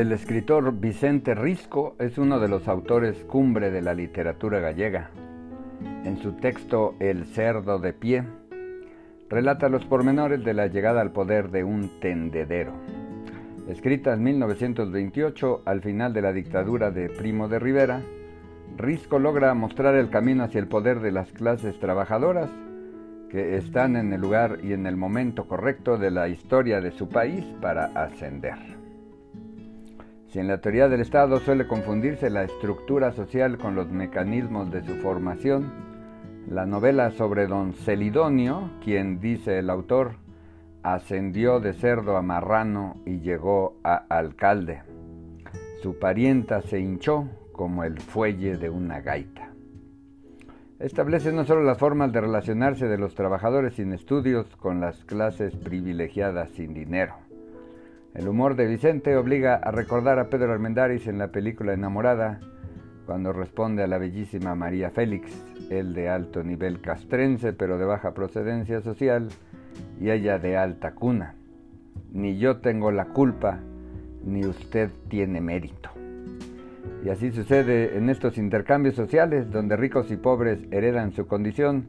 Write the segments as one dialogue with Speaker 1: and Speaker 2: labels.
Speaker 1: El escritor Vicente Risco es uno de los autores cumbre de la literatura gallega. En su texto El cerdo de pie, relata los pormenores de la llegada al poder de un tendedero. Escrita en 1928, al final de la dictadura de Primo de Rivera, Risco logra mostrar el camino hacia el poder de las clases trabajadoras que están en el lugar y en el momento correcto de la historia de su país para ascender. Si en la teoría del Estado suele confundirse la estructura social con los mecanismos de su formación, la novela sobre don Celidonio, quien dice el autor, ascendió de cerdo a marrano y llegó a alcalde. Su parienta se hinchó como el fuelle de una gaita. Establece no solo las formas de relacionarse de los trabajadores sin estudios con las clases privilegiadas sin dinero, el humor de Vicente obliga a recordar a Pedro Armendáriz en la película Enamorada, cuando responde a la bellísima María Félix, él de alto nivel castrense pero de baja procedencia social, y ella de alta cuna. Ni yo tengo la culpa, ni usted tiene mérito. Y así sucede en estos intercambios sociales donde ricos y pobres heredan su condición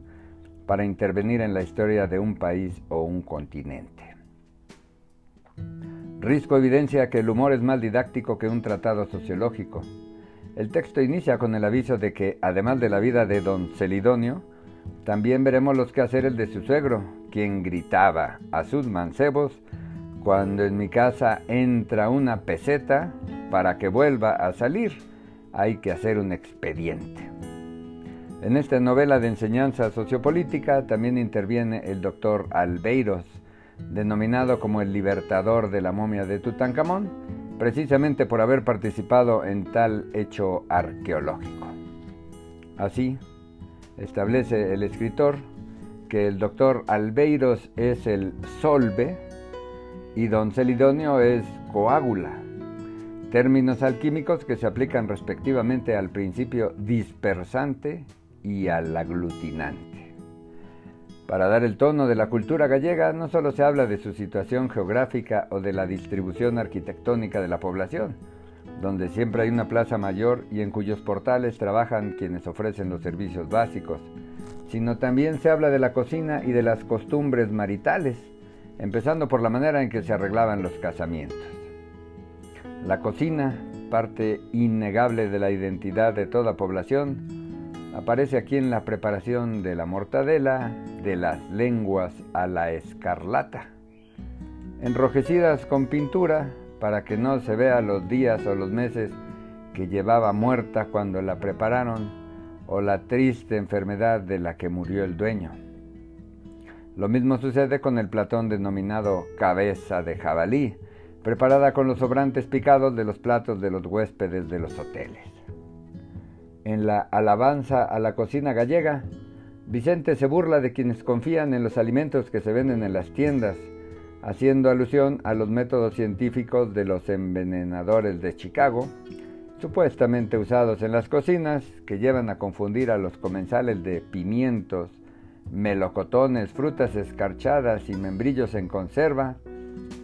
Speaker 1: para intervenir en la historia de un país o un continente. Risco evidencia que el humor es más didáctico que un tratado sociológico. El texto inicia con el aviso de que, además de la vida de don Celidonio, también veremos los quehaceres de su suegro, quien gritaba a sus mancebos, cuando en mi casa entra una peseta, para que vuelva a salir, hay que hacer un expediente. En esta novela de enseñanza sociopolítica también interviene el doctor Albeiros, denominado como el libertador de la momia de Tutankamón, precisamente por haber participado en tal hecho arqueológico. Así, establece el escritor que el doctor Albeiros es el solve y don Celidonio es coágula, términos alquímicos que se aplican respectivamente al principio dispersante y al aglutinante. Para dar el tono de la cultura gallega no solo se habla de su situación geográfica o de la distribución arquitectónica de la población, donde siempre hay una plaza mayor y en cuyos portales trabajan quienes ofrecen los servicios básicos, sino también se habla de la cocina y de las costumbres maritales, empezando por la manera en que se arreglaban los casamientos. La cocina, parte innegable de la identidad de toda población, Aparece aquí en la preparación de la mortadela, de las lenguas a la escarlata, enrojecidas con pintura para que no se vea los días o los meses que llevaba muerta cuando la prepararon o la triste enfermedad de la que murió el dueño. Lo mismo sucede con el platón denominado cabeza de jabalí, preparada con los sobrantes picados de los platos de los huéspedes de los hoteles. En la alabanza a la cocina gallega, Vicente se burla de quienes confían en los alimentos que se venden en las tiendas, haciendo alusión a los métodos científicos de los envenenadores de Chicago, supuestamente usados en las cocinas, que llevan a confundir a los comensales de pimientos, melocotones, frutas escarchadas y membrillos en conserva,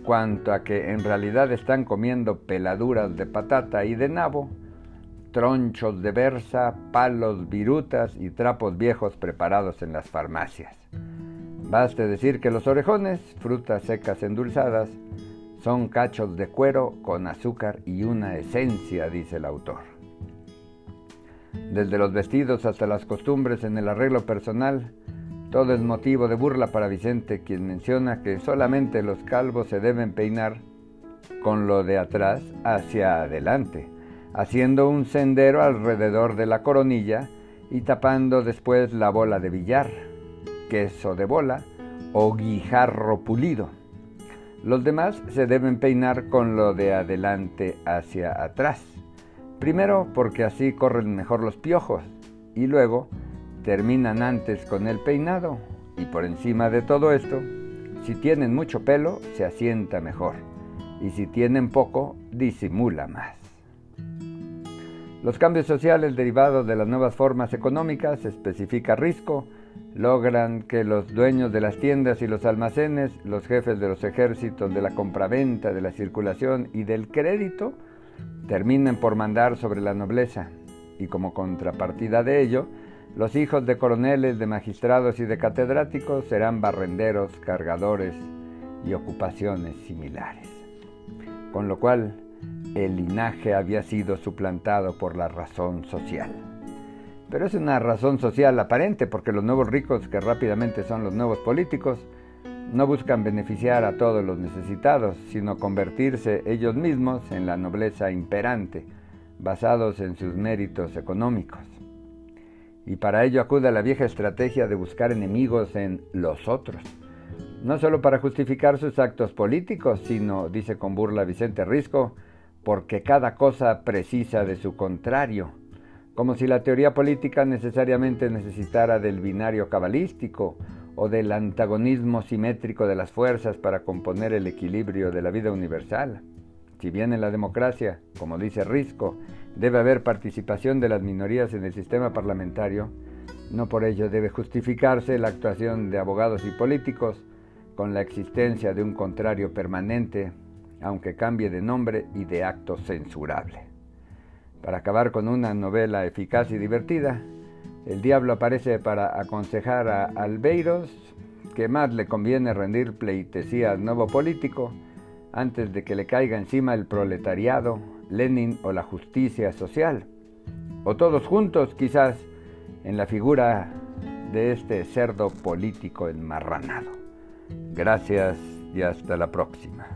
Speaker 1: cuanto a que en realidad están comiendo peladuras de patata y de nabo, tronchos de berza, palos, virutas y trapos viejos preparados en las farmacias. Baste decir que los orejones, frutas secas endulzadas, son cachos de cuero con azúcar y una esencia, dice el autor. Desde los vestidos hasta las costumbres en el arreglo personal, todo es motivo de burla para Vicente, quien menciona que solamente los calvos se deben peinar con lo de atrás hacia adelante haciendo un sendero alrededor de la coronilla y tapando después la bola de billar, queso de bola o guijarro pulido. Los demás se deben peinar con lo de adelante hacia atrás. Primero porque así corren mejor los piojos y luego terminan antes con el peinado y por encima de todo esto, si tienen mucho pelo se asienta mejor y si tienen poco disimula más. Los cambios sociales derivados de las nuevas formas económicas, especifica Risco, logran que los dueños de las tiendas y los almacenes, los jefes de los ejércitos de la compraventa, de la circulación y del crédito, terminen por mandar sobre la nobleza, y como contrapartida de ello, los hijos de coroneles, de magistrados y de catedráticos serán barrenderos, cargadores y ocupaciones similares. Con lo cual, el linaje había sido suplantado por la razón social. Pero es una razón social aparente porque los nuevos ricos, que rápidamente son los nuevos políticos, no buscan beneficiar a todos los necesitados, sino convertirse ellos mismos en la nobleza imperante, basados en sus méritos económicos. Y para ello acude a la vieja estrategia de buscar enemigos en los otros, no solo para justificar sus actos políticos, sino, dice con burla Vicente Risco, porque cada cosa precisa de su contrario, como si la teoría política necesariamente necesitara del binario cabalístico o del antagonismo simétrico de las fuerzas para componer el equilibrio de la vida universal. Si bien en la democracia, como dice Risco, debe haber participación de las minorías en el sistema parlamentario, no por ello debe justificarse la actuación de abogados y políticos con la existencia de un contrario permanente, aunque cambie de nombre y de acto censurable. Para acabar con una novela eficaz y divertida, el diablo aparece para aconsejar a Albeiros que más le conviene rendir pleitesía al nuevo político antes de que le caiga encima el proletariado, Lenin o la justicia social, o todos juntos quizás en la figura de este cerdo político enmarranado. Gracias y hasta la próxima.